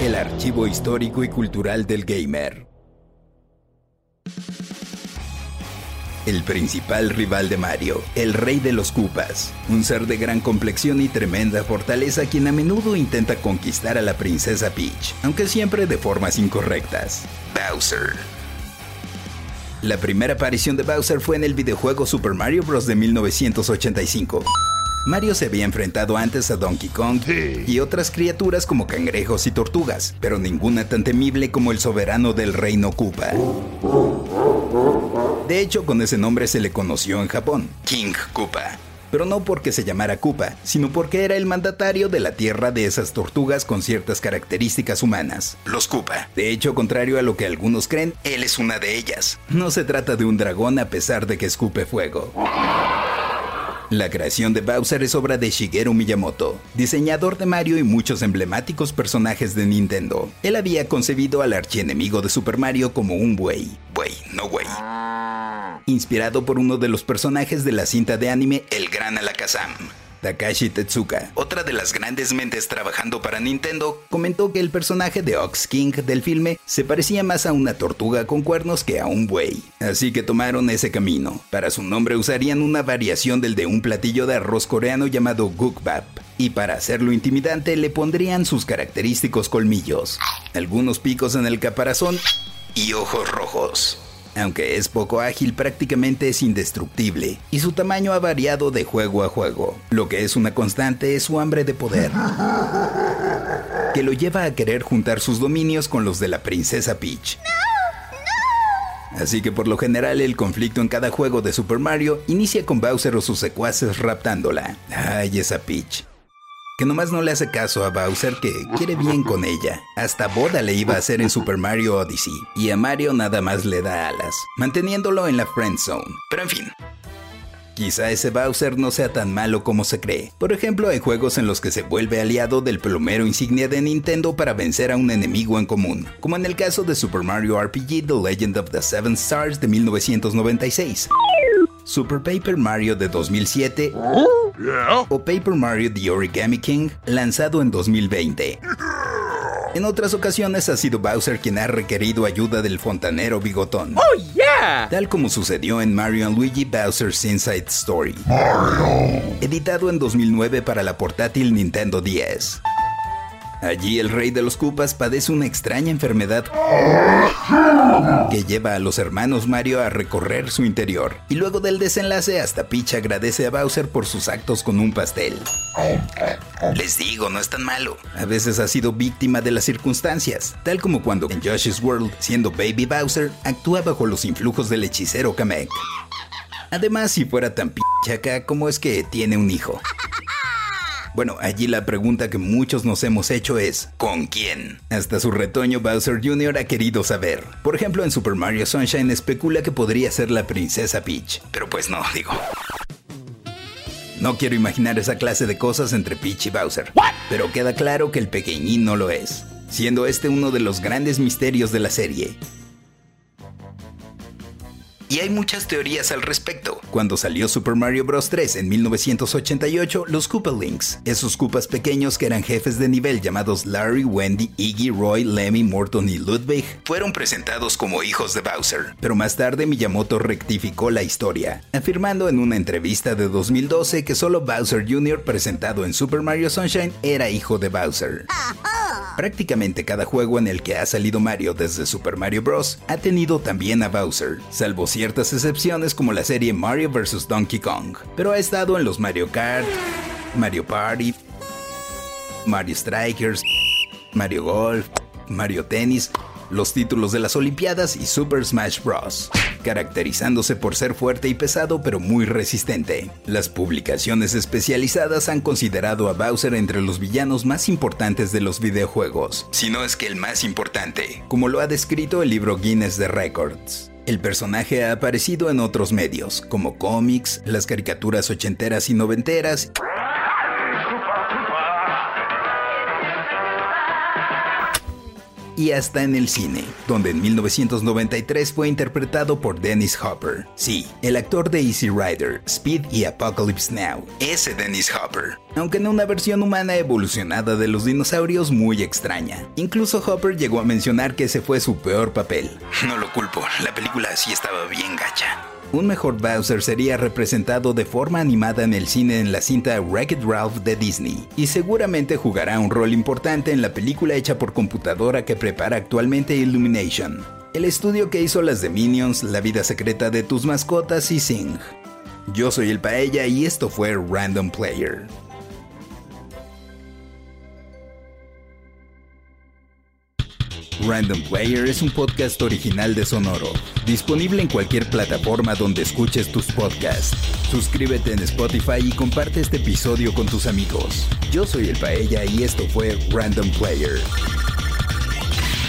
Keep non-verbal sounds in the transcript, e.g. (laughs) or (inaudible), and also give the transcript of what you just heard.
El archivo histórico y cultural del gamer. El principal rival de Mario, el rey de los Koopas, un ser de gran complexión y tremenda fortaleza quien a menudo intenta conquistar a la princesa Peach, aunque siempre de formas incorrectas. Bowser. La primera aparición de Bowser fue en el videojuego Super Mario Bros. de 1985. Mario se había enfrentado antes a Donkey Kong y otras criaturas como cangrejos y tortugas, pero ninguna tan temible como el soberano del reino Koopa. De hecho, con ese nombre se le conoció en Japón, King Koopa. Pero no porque se llamara Koopa, sino porque era el mandatario de la tierra de esas tortugas con ciertas características humanas, los Koopa. De hecho, contrario a lo que algunos creen, él es una de ellas. No se trata de un dragón a pesar de que escupe fuego. La creación de Bowser es obra de Shigeru Miyamoto, diseñador de Mario y muchos emblemáticos personajes de Nintendo. Él había concebido al archienemigo de Super Mario como un buey. Buey, no güey. Inspirado por uno de los personajes de la cinta de anime El Gran Alakazam. Takashi Tetsuka, otra de las grandes mentes trabajando para Nintendo, comentó que el personaje de Ox King del filme se parecía más a una tortuga con cuernos que a un buey. Así que tomaron ese camino. Para su nombre usarían una variación del de un platillo de arroz coreano llamado gukbap. Y para hacerlo intimidante le pondrían sus característicos colmillos, algunos picos en el caparazón y ojos rojos. Aunque es poco ágil, prácticamente es indestructible, y su tamaño ha variado de juego a juego. Lo que es una constante es su hambre de poder, (laughs) que lo lleva a querer juntar sus dominios con los de la princesa Peach. Así que por lo general el conflicto en cada juego de Super Mario inicia con Bowser o sus secuaces raptándola. Ay, esa Peach que nomás no le hace caso a Bowser que quiere bien con ella. Hasta boda le iba a hacer en Super Mario Odyssey, y a Mario nada más le da alas, manteniéndolo en la friend zone. Pero en fin, Quizá ese Bowser no sea tan malo como se cree. Por ejemplo, hay juegos en los que se vuelve aliado del plomero insignia de Nintendo para vencer a un enemigo en común, como en el caso de Super Mario RPG The Legend of the Seven Stars de 1996. Super Paper Mario de 2007 o Paper Mario The Origami King lanzado en 2020. En otras ocasiones ha sido Bowser quien ha requerido ayuda del fontanero bigotón. ¡Oh, yeah! Tal como sucedió en Mario Luigi Bowser's Inside Story. Editado en 2009 para la portátil Nintendo 10. Allí el rey de los Koopas padece una extraña enfermedad que lleva a los hermanos Mario a recorrer su interior. Y luego del desenlace, hasta Peach agradece a Bowser por sus actos con un pastel. Les digo, no es tan malo. A veces ha sido víctima de las circunstancias, tal como cuando en Josh's World, siendo Baby Bowser, actúa bajo los influjos del hechicero Kamek. Además, si fuera tan p acá, ¿cómo es que tiene un hijo? Bueno, allí la pregunta que muchos nos hemos hecho es, ¿con quién? Hasta su retoño Bowser Jr. ha querido saber. Por ejemplo, en Super Mario Sunshine especula que podría ser la princesa Peach. Pero pues no, digo. No quiero imaginar esa clase de cosas entre Peach y Bowser. Pero queda claro que el pequeñín no lo es, siendo este uno de los grandes misterios de la serie. Y hay muchas teorías al respecto. Cuando salió Super Mario Bros. 3 en 1988, los Links, esos Koopas pequeños que eran jefes de nivel llamados Larry, Wendy, Iggy, Roy, Lemmy, Morton y Ludwig, fueron presentados como hijos de Bowser. Pero más tarde Miyamoto rectificó la historia, afirmando en una entrevista de 2012 que solo Bowser Jr. presentado en Super Mario Sunshine era hijo de Bowser. Prácticamente cada juego en el que ha salido Mario desde Super Mario Bros. ha tenido también a Bowser, salvo ciertas excepciones como la serie Mario vs. Donkey Kong, pero ha estado en los Mario Kart, Mario Party, Mario Strikers, Mario Golf, Mario Tennis, los títulos de las Olimpiadas y Super Smash Bros., caracterizándose por ser fuerte y pesado pero muy resistente. Las publicaciones especializadas han considerado a Bowser entre los villanos más importantes de los videojuegos, si no es que el más importante, como lo ha descrito el libro Guinness de Records. El personaje ha aparecido en otros medios, como cómics, las caricaturas ochenteras y noventeras, y hasta en el cine, donde en 1993 fue interpretado por Dennis Hopper. Sí, el actor de Easy Rider, Speed y Apocalypse Now. Ese Dennis Hopper. Aunque en una versión humana evolucionada de los dinosaurios muy extraña. Incluso Hopper llegó a mencionar que ese fue su peor papel. No lo culpo, la película sí estaba bien gacha. Un mejor Bowser sería representado de forma animada en el cine en la cinta Wreck-It Ralph de Disney, y seguramente jugará un rol importante en la película hecha por computadora que prepara actualmente Illumination, el estudio que hizo las de Minions, La vida secreta de tus mascotas y Sing. Yo soy el Paella y esto fue Random Player. Random Player es un podcast original de Sonoro, disponible en cualquier plataforma donde escuches tus podcasts. Suscríbete en Spotify y comparte este episodio con tus amigos. Yo soy el Paella y esto fue Random Player.